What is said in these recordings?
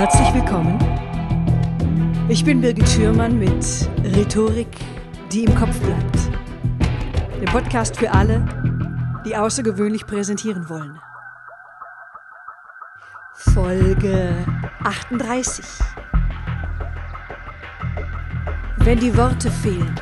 Herzlich willkommen. Ich bin Birgit Schürmann mit Rhetorik, die im Kopf bleibt. Der Podcast für alle, die außergewöhnlich präsentieren wollen. Folge 38. Wenn die Worte fehlen.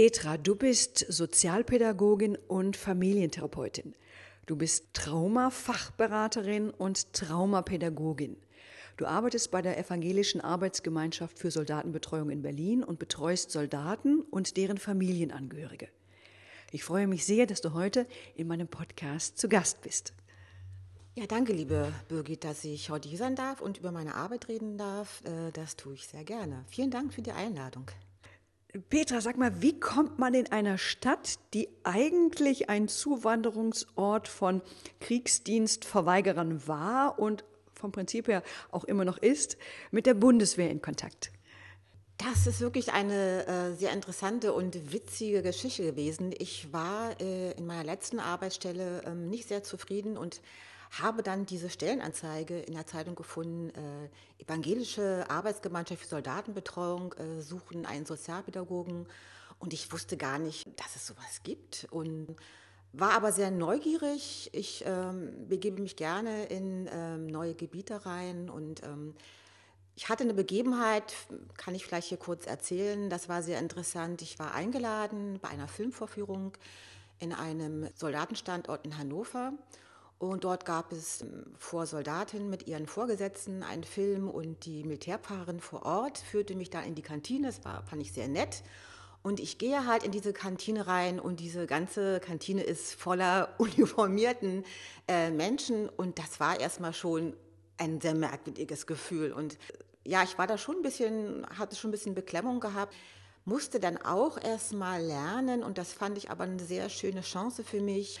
Petra, du bist Sozialpädagogin und Familientherapeutin. Du bist Traumafachberaterin und Traumapädagogin. Du arbeitest bei der Evangelischen Arbeitsgemeinschaft für Soldatenbetreuung in Berlin und betreust Soldaten und deren Familienangehörige. Ich freue mich sehr, dass du heute in meinem Podcast zu Gast bist. Ja, danke, liebe Birgit, dass ich heute hier sein darf und über meine Arbeit reden darf. Äh, das tue ich sehr gerne. Vielen Dank für die Einladung. Petra, sag mal, wie kommt man in einer Stadt, die eigentlich ein Zuwanderungsort von Kriegsdienstverweigerern war und vom Prinzip her auch immer noch ist, mit der Bundeswehr in Kontakt? Das ist wirklich eine äh, sehr interessante und witzige Geschichte gewesen. Ich war äh, in meiner letzten Arbeitsstelle äh, nicht sehr zufrieden und habe dann diese Stellenanzeige in der Zeitung gefunden, äh, Evangelische Arbeitsgemeinschaft für Soldatenbetreuung äh, suchen einen Sozialpädagogen und ich wusste gar nicht, dass es sowas gibt und war aber sehr neugierig. Ich ähm, begebe mich gerne in ähm, neue Gebiete rein und ähm, ich hatte eine Begebenheit, kann ich vielleicht hier kurz erzählen, das war sehr interessant. Ich war eingeladen bei einer Filmvorführung in einem Soldatenstandort in Hannover und dort gab es ähm, vor Soldatinnen mit ihren Vorgesetzten einen Film und die Militärpfarrerin vor Ort führte mich dann in die Kantine. Das war, fand ich sehr nett. Und ich gehe halt in diese Kantine rein und diese ganze Kantine ist voller uniformierten äh, Menschen und das war erstmal schon ein sehr merkwürdiges Gefühl. Und ja, ich war da schon ein bisschen, hatte schon ein bisschen Beklemmung gehabt, musste dann auch erstmal lernen und das fand ich aber eine sehr schöne Chance für mich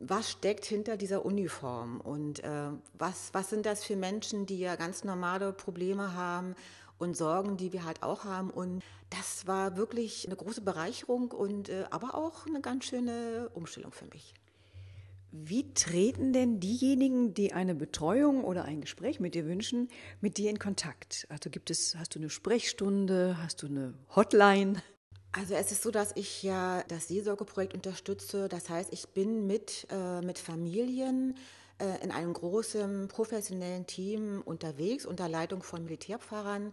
was steckt hinter dieser Uniform und äh, was, was sind das für Menschen, die ja ganz normale Probleme haben und Sorgen, die wir halt auch haben. Und das war wirklich eine große Bereicherung und äh, aber auch eine ganz schöne Umstellung für mich. Wie treten denn diejenigen, die eine Betreuung oder ein Gespräch mit dir wünschen, mit dir in Kontakt? Also gibt es, hast du eine Sprechstunde, hast du eine Hotline? Also es ist so, dass ich ja das Seelsorgeprojekt unterstütze. Das heißt, ich bin mit, äh, mit Familien äh, in einem großen professionellen Team unterwegs unter Leitung von Militärpfarrern.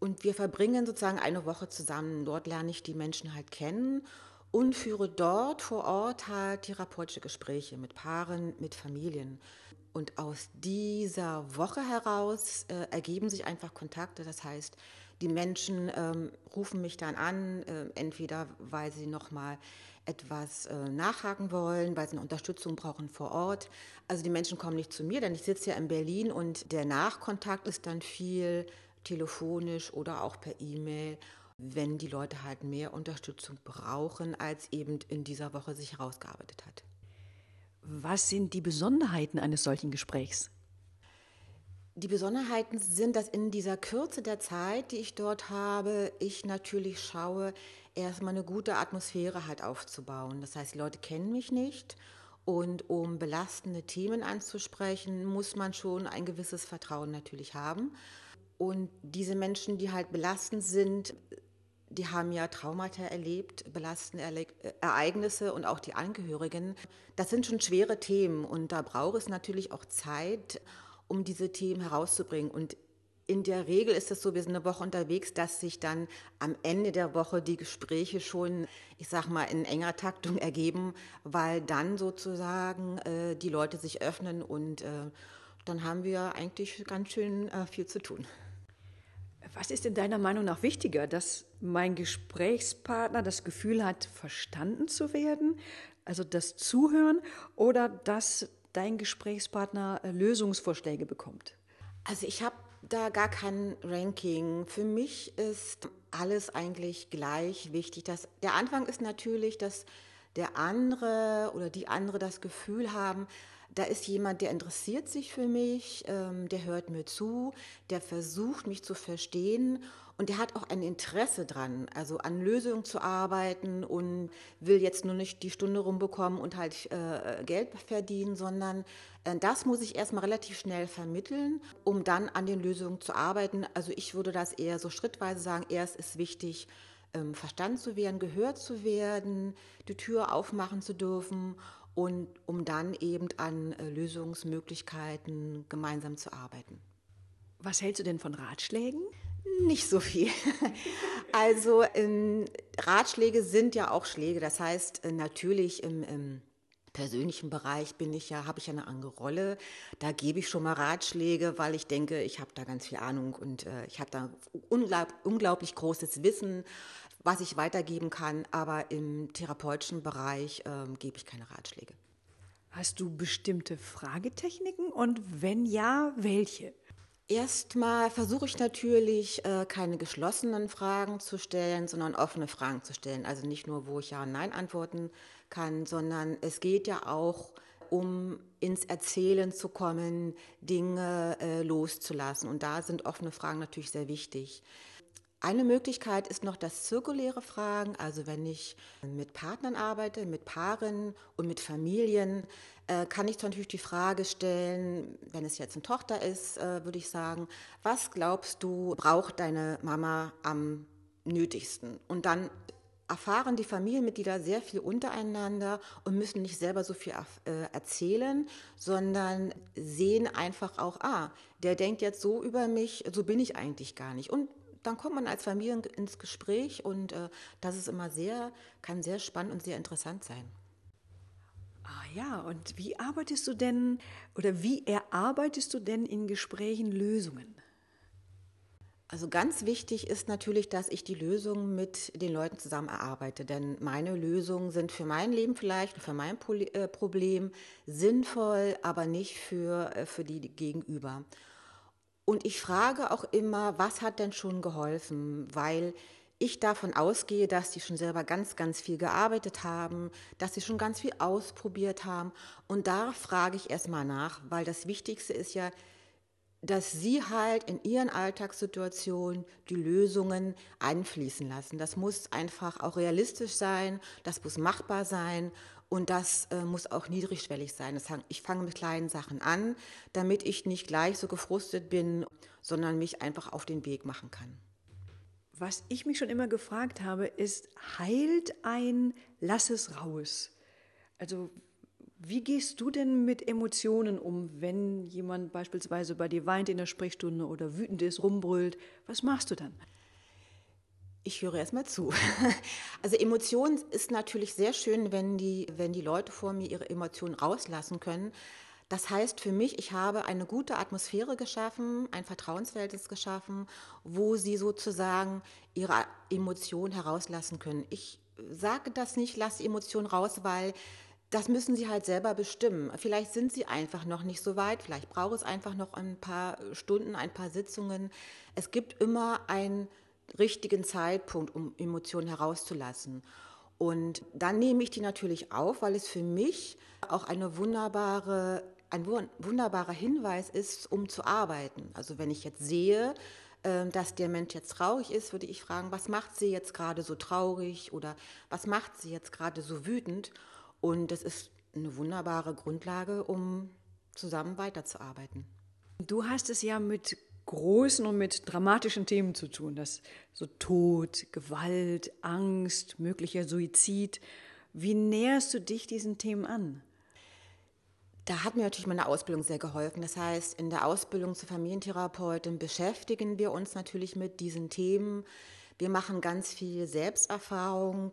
Und wir verbringen sozusagen eine Woche zusammen. Dort lerne ich die Menschen halt kennen und führe dort vor Ort halt therapeutische Gespräche mit Paaren, mit Familien. Und aus dieser Woche heraus äh, ergeben sich einfach Kontakte. Das heißt, die Menschen ähm, rufen mich dann an, äh, entweder weil sie nochmal etwas äh, nachhaken wollen, weil sie eine Unterstützung brauchen vor Ort. Also die Menschen kommen nicht zu mir, denn ich sitze ja in Berlin und der Nachkontakt ist dann viel telefonisch oder auch per E-Mail, wenn die Leute halt mehr Unterstützung brauchen, als eben in dieser Woche sich herausgearbeitet hat. Was sind die Besonderheiten eines solchen Gesprächs? Die Besonderheiten sind, dass in dieser Kürze der Zeit, die ich dort habe, ich natürlich schaue, erstmal eine gute Atmosphäre halt aufzubauen. Das heißt, die Leute kennen mich nicht und um belastende Themen anzusprechen, muss man schon ein gewisses Vertrauen natürlich haben. Und diese Menschen, die halt belastend sind, die haben ja Traumata erlebt, belastende Ereignisse und auch die Angehörigen. Das sind schon schwere Themen und da braucht es natürlich auch Zeit um diese Themen herauszubringen. Und in der Regel ist es so, wir sind eine Woche unterwegs, dass sich dann am Ende der Woche die Gespräche schon, ich sag mal, in enger Taktung ergeben, weil dann sozusagen äh, die Leute sich öffnen und äh, dann haben wir eigentlich ganz schön äh, viel zu tun. Was ist in deiner Meinung nach wichtiger, dass mein Gesprächspartner das Gefühl hat, verstanden zu werden, also das Zuhören, oder dass dein Gesprächspartner äh, Lösungsvorschläge bekommt? Also ich habe da gar kein Ranking. Für mich ist alles eigentlich gleich wichtig. Das, der Anfang ist natürlich, dass der andere oder die andere das Gefühl haben, da ist jemand, der interessiert sich für mich, ähm, der hört mir zu, der versucht mich zu verstehen und der hat auch ein Interesse dran, also an Lösungen zu arbeiten und will jetzt nur nicht die Stunde rumbekommen und halt äh, Geld verdienen, sondern äh, das muss ich erstmal relativ schnell vermitteln, um dann an den Lösungen zu arbeiten. Also ich würde das eher so schrittweise sagen. Erst ist wichtig, ähm, verstanden zu werden, gehört zu werden, die Tür aufmachen zu dürfen und um dann eben an äh, Lösungsmöglichkeiten gemeinsam zu arbeiten. Was hältst du denn von Ratschlägen? Nicht so viel. Also ähm, Ratschläge sind ja auch Schläge. Das heißt, äh, natürlich im, im persönlichen Bereich bin ich ja, habe ich ja eine andere Rolle. Da gebe ich schon mal Ratschläge, weil ich denke, ich habe da ganz viel Ahnung und äh, ich habe da unglaub, unglaublich großes Wissen, was ich weitergeben kann. Aber im therapeutischen Bereich äh, gebe ich keine Ratschläge. Hast du bestimmte Fragetechniken und wenn ja, welche? Erstmal versuche ich natürlich, äh, keine geschlossenen Fragen zu stellen, sondern offene Fragen zu stellen. Also nicht nur, wo ich Ja und Nein antworten kann, sondern es geht ja auch um ins Erzählen zu kommen, Dinge äh, loszulassen. Und da sind offene Fragen natürlich sehr wichtig. Eine Möglichkeit ist noch das zirkuläre Fragen, also wenn ich mit Partnern arbeite, mit Paaren und mit Familien, äh, kann ich natürlich die Frage stellen, wenn es jetzt eine Tochter ist, äh, würde ich sagen, was glaubst du, braucht deine Mama am nötigsten? Und dann erfahren die Familienmitglieder sehr viel untereinander und müssen nicht selber so viel äh, erzählen, sondern sehen einfach auch, ah, der denkt jetzt so über mich, so bin ich eigentlich gar nicht. Und dann kommt man als Familie ins Gespräch und äh, das ist immer sehr, kann sehr spannend und sehr interessant sein. Ah ja, und wie arbeitest du denn oder wie erarbeitest du denn in Gesprächen Lösungen? Also ganz wichtig ist natürlich, dass ich die Lösungen mit den Leuten zusammen erarbeite, denn meine Lösungen sind für mein Leben vielleicht und für mein äh, Problem sinnvoll, aber nicht für, äh, für die Gegenüber. Und ich frage auch immer, was hat denn schon geholfen? Weil ich davon ausgehe, dass die schon selber ganz, ganz viel gearbeitet haben, dass sie schon ganz viel ausprobiert haben. Und da frage ich erstmal nach, weil das Wichtigste ist ja, dass sie halt in ihren Alltagssituationen die Lösungen einfließen lassen. Das muss einfach auch realistisch sein, das muss machbar sein und das äh, muss auch niedrigschwellig sein. Das, ich fange mit kleinen Sachen an, damit ich nicht gleich so gefrustet bin, sondern mich einfach auf den Weg machen kann. Was ich mich schon immer gefragt habe, ist, heilt ein Lass es raus? Also wie gehst du denn mit Emotionen um, wenn jemand beispielsweise bei dir weint in der Sprechstunde oder wütend ist, rumbrüllt? Was machst du dann? Ich höre erstmal zu. Also Emotionen ist natürlich sehr schön, wenn die, wenn die Leute vor mir ihre Emotionen rauslassen können. Das heißt für mich, ich habe eine gute Atmosphäre geschaffen, ein Vertrauensverhältnis geschaffen, wo sie sozusagen ihre Emotionen herauslassen können. Ich sage das nicht, lasse die Emotionen raus, weil das müssen sie halt selber bestimmen. Vielleicht sind sie einfach noch nicht so weit, vielleicht braucht es einfach noch ein paar Stunden, ein paar Sitzungen. Es gibt immer ein richtigen Zeitpunkt, um Emotionen herauszulassen. Und dann nehme ich die natürlich auf, weil es für mich auch eine wunderbare, ein wunderbarer Hinweis ist, um zu arbeiten. Also wenn ich jetzt sehe, ähm, dass der Mensch jetzt traurig ist, würde ich fragen, was macht sie jetzt gerade so traurig oder was macht sie jetzt gerade so wütend? Und das ist eine wunderbare Grundlage, um zusammen weiterzuarbeiten. Du hast es ja mit großen und mit dramatischen Themen zu tun, das so Tod, Gewalt, Angst, möglicher Suizid. Wie näherst du dich diesen Themen an? Da hat mir natürlich meine Ausbildung sehr geholfen. Das heißt, in der Ausbildung zur Familientherapeutin beschäftigen wir uns natürlich mit diesen Themen. Wir machen ganz viel Selbsterfahrung.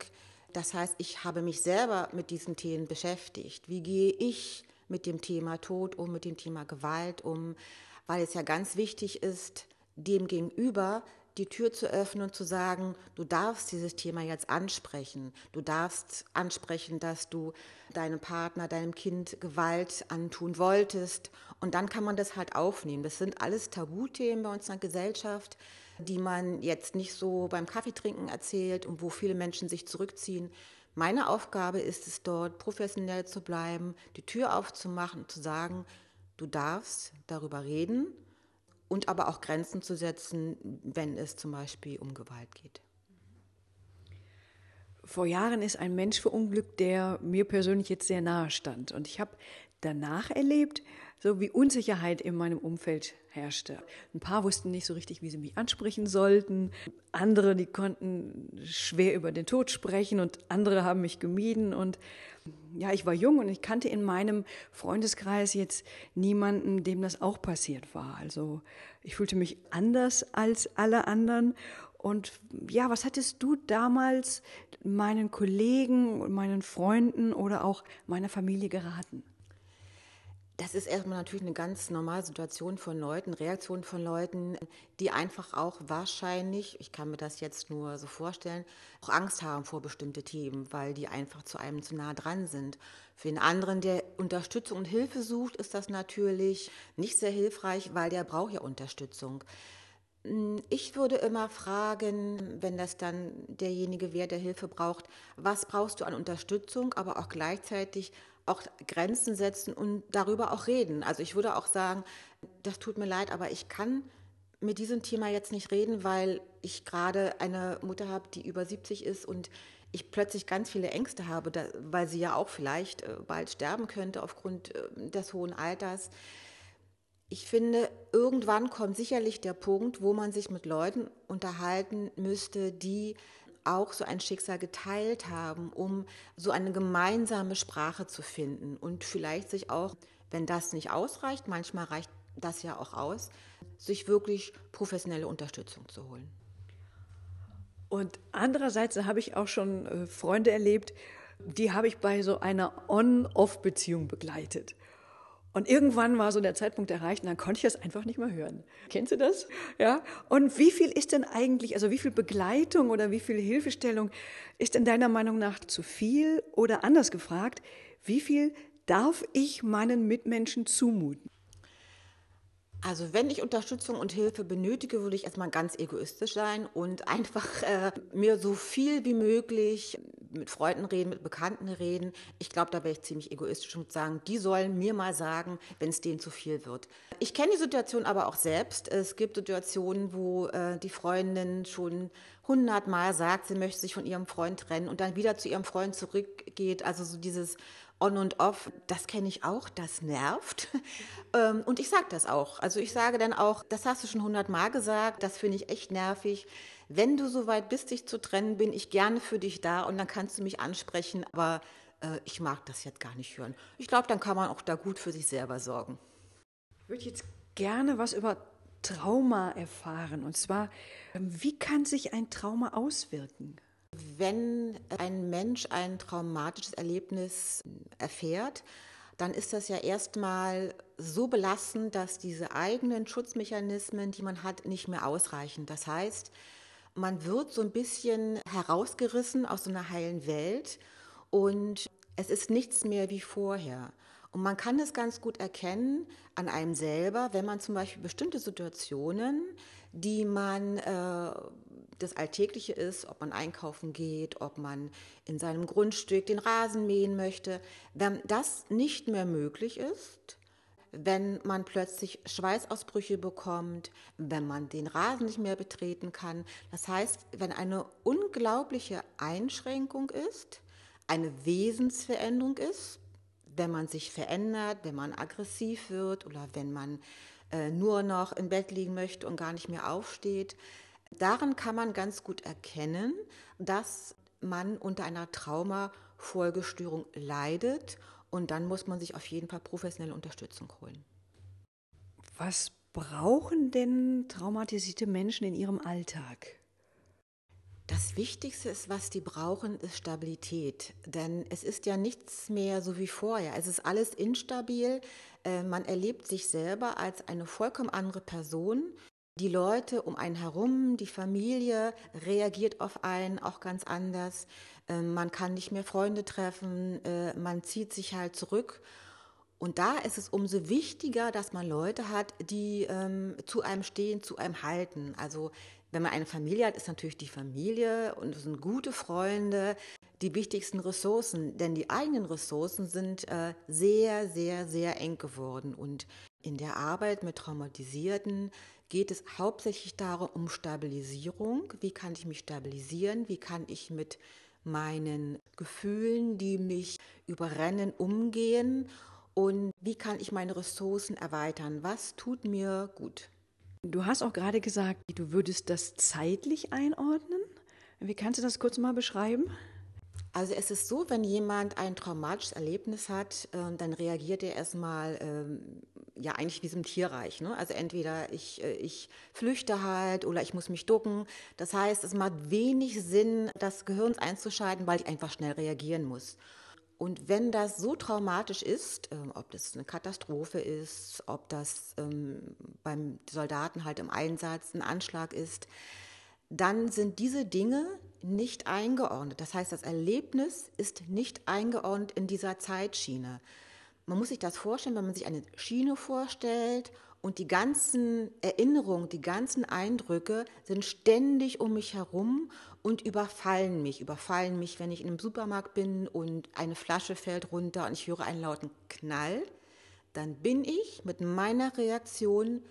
Das heißt, ich habe mich selber mit diesen Themen beschäftigt. Wie gehe ich mit dem Thema Tod um, mit dem Thema Gewalt um? Weil es ja ganz wichtig ist, dem gegenüber die Tür zu öffnen und zu sagen, du darfst dieses Thema jetzt ansprechen. Du darfst ansprechen, dass du deinem Partner, deinem Kind Gewalt antun wolltest. Und dann kann man das halt aufnehmen. Das sind alles Tabuthemen bei uns in der Gesellschaft, die man jetzt nicht so beim Kaffeetrinken erzählt und wo viele Menschen sich zurückziehen. Meine Aufgabe ist es dort, professionell zu bleiben, die Tür aufzumachen und zu sagen, du darfst darüber reden und aber auch Grenzen zu setzen, wenn es zum Beispiel um Gewalt geht. Vor Jahren ist ein Mensch verunglückt, der mir persönlich jetzt sehr nahe stand. Und ich habe danach erlebt, so wie Unsicherheit in meinem Umfeld herrschte. Ein paar wussten nicht so richtig, wie sie mich ansprechen sollten. Andere, die konnten schwer über den Tod sprechen und andere haben mich gemieden. Und ja, ich war jung und ich kannte in meinem Freundeskreis jetzt niemanden, dem das auch passiert war. Also ich fühlte mich anders als alle anderen. Und ja, was hattest du damals meinen Kollegen meinen Freunden oder auch meiner Familie geraten? Das ist erstmal natürlich eine ganz normale Situation von Leuten, Reaktion von Leuten, die einfach auch wahrscheinlich, ich kann mir das jetzt nur so vorstellen, auch Angst haben vor bestimmte Themen, weil die einfach zu einem zu nah dran sind. Für den anderen, der Unterstützung und Hilfe sucht, ist das natürlich nicht sehr hilfreich, weil der braucht ja Unterstützung. Ich würde immer fragen, wenn das dann derjenige wäre, der Hilfe braucht, was brauchst du an Unterstützung, aber auch gleichzeitig auch Grenzen setzen und darüber auch reden. Also ich würde auch sagen, das tut mir leid, aber ich kann mit diesem Thema jetzt nicht reden, weil ich gerade eine Mutter habe, die über 70 ist und ich plötzlich ganz viele Ängste habe, weil sie ja auch vielleicht äh, bald sterben könnte aufgrund äh, des hohen Alters. Ich finde, irgendwann kommt sicherlich der Punkt, wo man sich mit Leuten unterhalten müsste, die auch so ein Schicksal geteilt haben, um so eine gemeinsame Sprache zu finden und vielleicht sich auch, wenn das nicht ausreicht, manchmal reicht das ja auch aus, sich wirklich professionelle Unterstützung zu holen. Und andererseits habe ich auch schon äh, Freunde erlebt, die habe ich bei so einer On-Off-Beziehung begleitet. Und irgendwann war so der Zeitpunkt erreicht und dann konnte ich das einfach nicht mehr hören. Kennst du das? Ja? Und wie viel ist denn eigentlich, also wie viel Begleitung oder wie viel Hilfestellung ist in deiner Meinung nach zu viel? Oder anders gefragt, wie viel darf ich meinen Mitmenschen zumuten? Also wenn ich Unterstützung und Hilfe benötige, würde ich erstmal ganz egoistisch sein und einfach äh, mir so viel wie möglich mit Freunden reden, mit Bekannten reden. Ich glaube, da wäre ich ziemlich egoistisch und sagen, die sollen mir mal sagen, wenn es denen zu viel wird. Ich kenne die Situation aber auch selbst. Es gibt Situationen, wo äh, die Freundin schon hundertmal sagt, sie möchte sich von ihrem Freund trennen und dann wieder zu ihrem Freund zurückgeht. Also so dieses On und Off, das kenne ich auch, das nervt. Ähm, und ich sage das auch. Also ich sage dann auch, das hast du schon hundertmal gesagt, das finde ich echt nervig wenn du soweit bist, dich zu trennen, bin ich gerne für dich da und dann kannst du mich ansprechen, aber äh, ich mag das jetzt gar nicht hören. Ich glaube, dann kann man auch da gut für sich selber sorgen. Ich würde jetzt gerne was über Trauma erfahren. Und zwar, ähm, wie kann sich ein Trauma auswirken? Wenn ein Mensch ein traumatisches Erlebnis erfährt, dann ist das ja erstmal so belastend, dass diese eigenen Schutzmechanismen, die man hat, nicht mehr ausreichen. Das heißt, man wird so ein bisschen herausgerissen aus so einer heilen Welt und es ist nichts mehr wie vorher. Und man kann es ganz gut erkennen an einem selber, wenn man zum Beispiel bestimmte Situationen, die man äh, das Alltägliche ist, ob man einkaufen geht, ob man in seinem Grundstück den Rasen mähen möchte, wenn das nicht mehr möglich ist, wenn man plötzlich Schweißausbrüche bekommt, wenn man den Rasen nicht mehr betreten kann. Das heißt, wenn eine unglaubliche Einschränkung ist, eine Wesensveränderung ist, wenn man sich verändert, wenn man aggressiv wird oder wenn man äh, nur noch im Bett liegen möchte und gar nicht mehr aufsteht, daran kann man ganz gut erkennen, dass man unter einer Traumafolgestörung leidet und dann muss man sich auf jeden Fall professionelle Unterstützung holen. Was brauchen denn traumatisierte Menschen in ihrem Alltag? Das Wichtigste ist, was die brauchen, ist Stabilität. Denn es ist ja nichts mehr so wie vorher. Es ist alles instabil. Äh, man erlebt sich selber als eine vollkommen andere Person. Die Leute um einen herum, die Familie reagiert auf einen auch ganz anders. Ähm, man kann nicht mehr Freunde treffen, äh, man zieht sich halt zurück. Und da ist es umso wichtiger, dass man Leute hat, die ähm, zu einem stehen, zu einem halten. Also Wenn man eine Familie hat, ist natürlich die Familie und es sind gute Freunde die wichtigsten Ressourcen, denn die eigenen Ressourcen sind äh, sehr, sehr, sehr eng geworden. Und in der Arbeit mit Traumatisierten geht es hauptsächlich darum, um Stabilisierung. Wie kann ich mich stabilisieren? Wie kann ich mit meinen Gefühlen, die mich überrennen, umgehen? Und wie kann ich meine Ressourcen erweitern? Was tut mir gut? Du hast auch gerade gesagt, du würdest das zeitlich einordnen. Wie kannst du das kurz mal beschreiben? Also es ist so, wenn jemand ein traumatisches Erlebnis hat, äh, dann reagiert er erstmal ähm, ja eigentlich wie so ein Tierreich. Ne? Also entweder ich, äh, ich flüchte halt oder ich muss mich ducken. Das heißt, es macht wenig Sinn, das Gehirn einzuschalten, weil ich einfach schnell reagieren muss. Und wenn das so traumatisch ist, äh, ob das eine Katastrophe ist, ob das ähm, beim Soldaten halt im Einsatz ein Anschlag ist, dann sind diese Dinge nicht eingeordnet. Das heißt, das Erlebnis ist nicht eingeordnet in dieser Zeitschiene. Man muss sich das vorstellen, wenn man sich eine Schiene vorstellt und die ganzen Erinnerungen, die ganzen Eindrücke sind ständig um mich herum und überfallen mich. Überfallen mich, wenn ich in einem Supermarkt bin und eine Flasche fällt runter und ich höre einen lauten Knall. Dann bin ich mit meiner Reaktion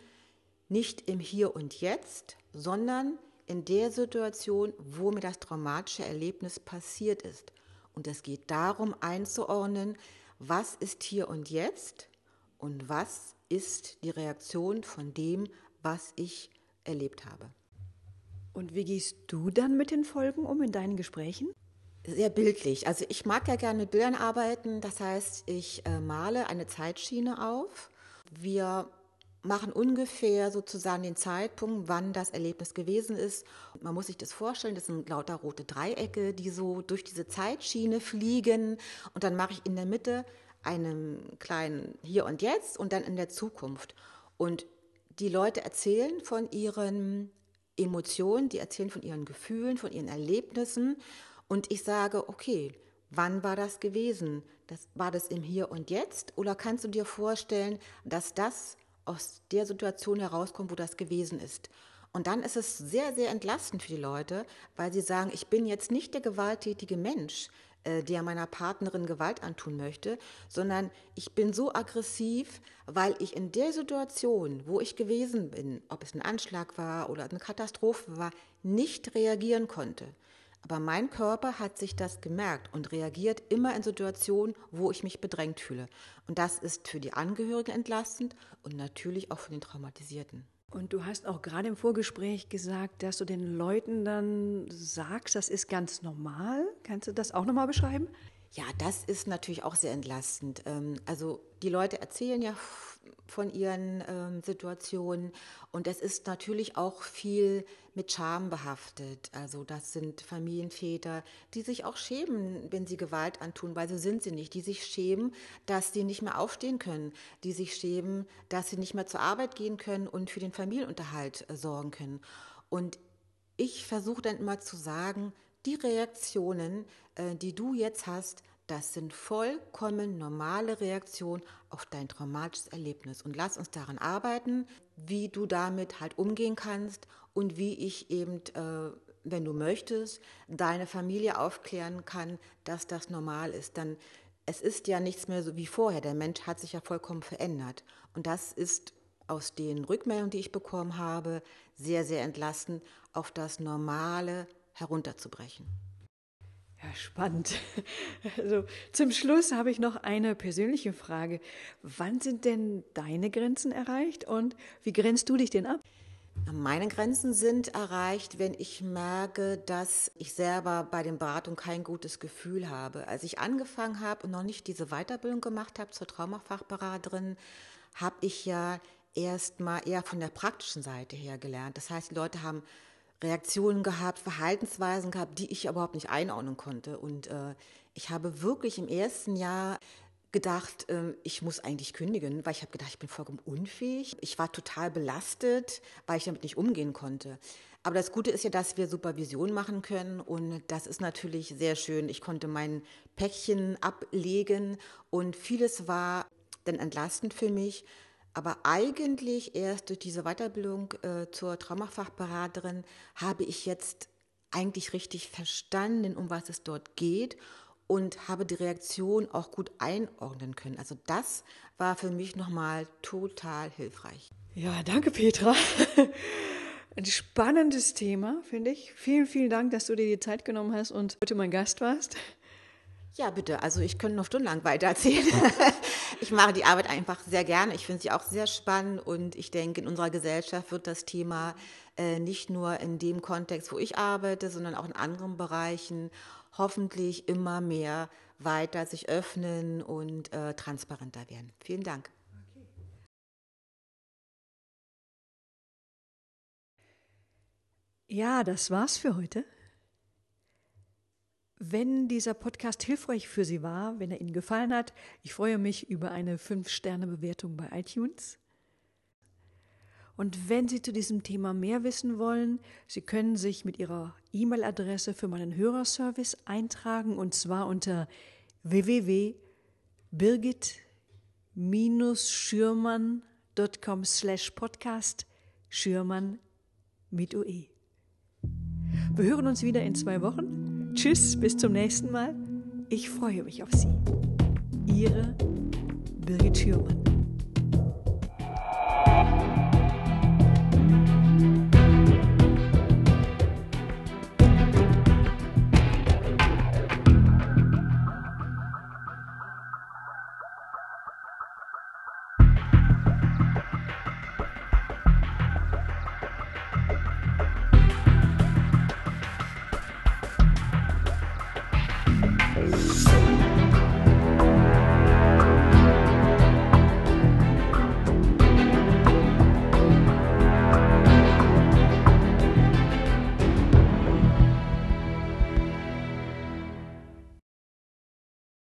nicht im Hier und Jetzt, sondern in der Situation, wo mir das traumatische Erlebnis passiert ist. Und es geht darum einzuordnen, was ist hier und jetzt und was ist die Reaktion von dem, was ich erlebt habe. Und wie gehst du dann mit den Folgen um in deinen Gesprächen? Sehr bildlich. Also ich mag ja gerne mit Bildern arbeiten. Das heißt, ich äh, male eine Zeitschiene auf. Wir machen ungefähr sozusagen den Zeitpunkt, wann das Erlebnis gewesen ist. Man muss sich das vorstellen, das sind lauter rote Dreiecke, die so durch diese Zeitschiene fliegen. Und dann mache ich in der Mitte einen kleinen Hier und Jetzt und dann in der Zukunft. Und die Leute erzählen von ihren Emotionen, die erzählen von ihren Gefühlen, von ihren Erlebnissen. Und ich sage, okay, wann war das gewesen? Das, war das im Hier und Jetzt? Oder kannst du dir vorstellen, dass das aus der Situation herauskommt, wo das gewesen ist. Und dann ist es sehr, sehr entlastend für die Leute, weil sie sagen, ich bin jetzt nicht der gewalttätige Mensch, äh, der meiner Partnerin Gewalt antun möchte, sondern ich bin so aggressiv, weil ich in der Situation, wo ich gewesen bin, ob es ein Anschlag war oder eine Katastrophe war, nicht reagieren konnte. Aber mein Körper hat sich das gemerkt und reagiert immer in Situationen, wo ich mich bedrängt fühle. Und das ist für die Angehörigen entlastend und natürlich auch für den Traumatisierten. Und du hast auch gerade im Vorgespräch gesagt, dass du den Leuten dann sagst, das ist ganz normal. Kannst du das auch nochmal beschreiben? Ja, das ist natürlich auch sehr entlastend. Ähm, also die Leute erzählen ja von ihren ähm, Situationen. Und es ist natürlich auch viel mit Scham behaftet. Also das sind Familienväter, die sich auch schämen, wenn sie Gewalt antun, weil so sind sie nicht. Die sich schämen, dass sie nicht mehr aufstehen können. Die sich schämen, dass sie nicht mehr zur Arbeit gehen können und für den Familienunterhalt äh, sorgen können. Und ich versuche dann immer zu sagen, die Reaktionen, äh, die du jetzt hast, das sind vollkommen normale Reaktionen auf dein traumatisches Erlebnis. Und lass uns daran arbeiten, wie du damit halt umgehen kannst und wie ich eben, äh, wenn du möchtest, deine Familie aufklären kann, dass das normal ist. Dann es ist ja nichts mehr so wie vorher. Der Mensch hat sich ja vollkommen verändert. Und das ist aus den Rückmeldungen, die ich bekommen habe, sehr, sehr entlastend, auf das Normale herunterzubrechen. Ja, spannend. Also zum Schluss habe ich noch eine persönliche Frage. Wann sind denn deine Grenzen erreicht und wie grenzt du dich denn ab? Meine Grenzen sind erreicht, wenn ich merke, dass ich selber bei den Beratungen kein gutes Gefühl habe. Als ich angefangen habe und noch nicht diese Weiterbildung gemacht habe zur Traumafachberaterin, habe ich ja erst mal eher von der praktischen Seite her gelernt. Das heißt, die Leute haben Reaktionen gehabt, Verhaltensweisen gehabt, die ich überhaupt nicht einordnen konnte. Und äh, ich habe wirklich im ersten Jahr gedacht, äh, ich muss eigentlich kündigen, weil ich habe gedacht, ich bin vollkommen unfähig. Ich war total belastet, weil ich damit nicht umgehen konnte. Aber das Gute ist ja, dass wir Supervision machen können und das ist natürlich sehr schön. Ich konnte mein Päckchen ablegen und vieles war dann entlastend für mich, Aber eigentlich erst durch diese Weiterbildung äh, zur Traumafachberaterin habe ich jetzt eigentlich richtig verstanden, um was es dort geht und habe die Reaktion auch gut einordnen können. Also das war für mich nochmal total hilfreich. Ja, danke Petra. Ein spannendes Thema, finde ich. Vielen, vielen Dank, dass du dir die Zeit genommen hast und heute mein Gast warst. Ja, bitte. Also ich könnte noch stundenlang weitererzählen. ich mache die Arbeit einfach sehr gerne. Ich finde sie auch sehr spannend und ich denke, in unserer Gesellschaft wird das Thema äh, nicht nur in dem Kontext, wo ich arbeite, sondern auch in anderen Bereichen hoffentlich immer mehr weiter sich öffnen und äh, transparenter werden. Vielen Dank. Ja, das war's für heute. Wenn dieser Podcast hilfreich für Sie war, wenn er Ihnen gefallen hat, ich freue mich über eine 5-Sterne-Bewertung bei iTunes. Und wenn Sie zu diesem Thema mehr wissen wollen, Sie können sich mit Ihrer E-Mail-Adresse für meinen Hörerservice eintragen und zwar unter www.birgit-schürmann.com slash podcast Schürmann mit UE. Wir hören uns wieder in zwei Wochen. Tschüss, bis zum nächsten Mal. Ich freue mich auf Sie. Ihre Birgit Schürmann.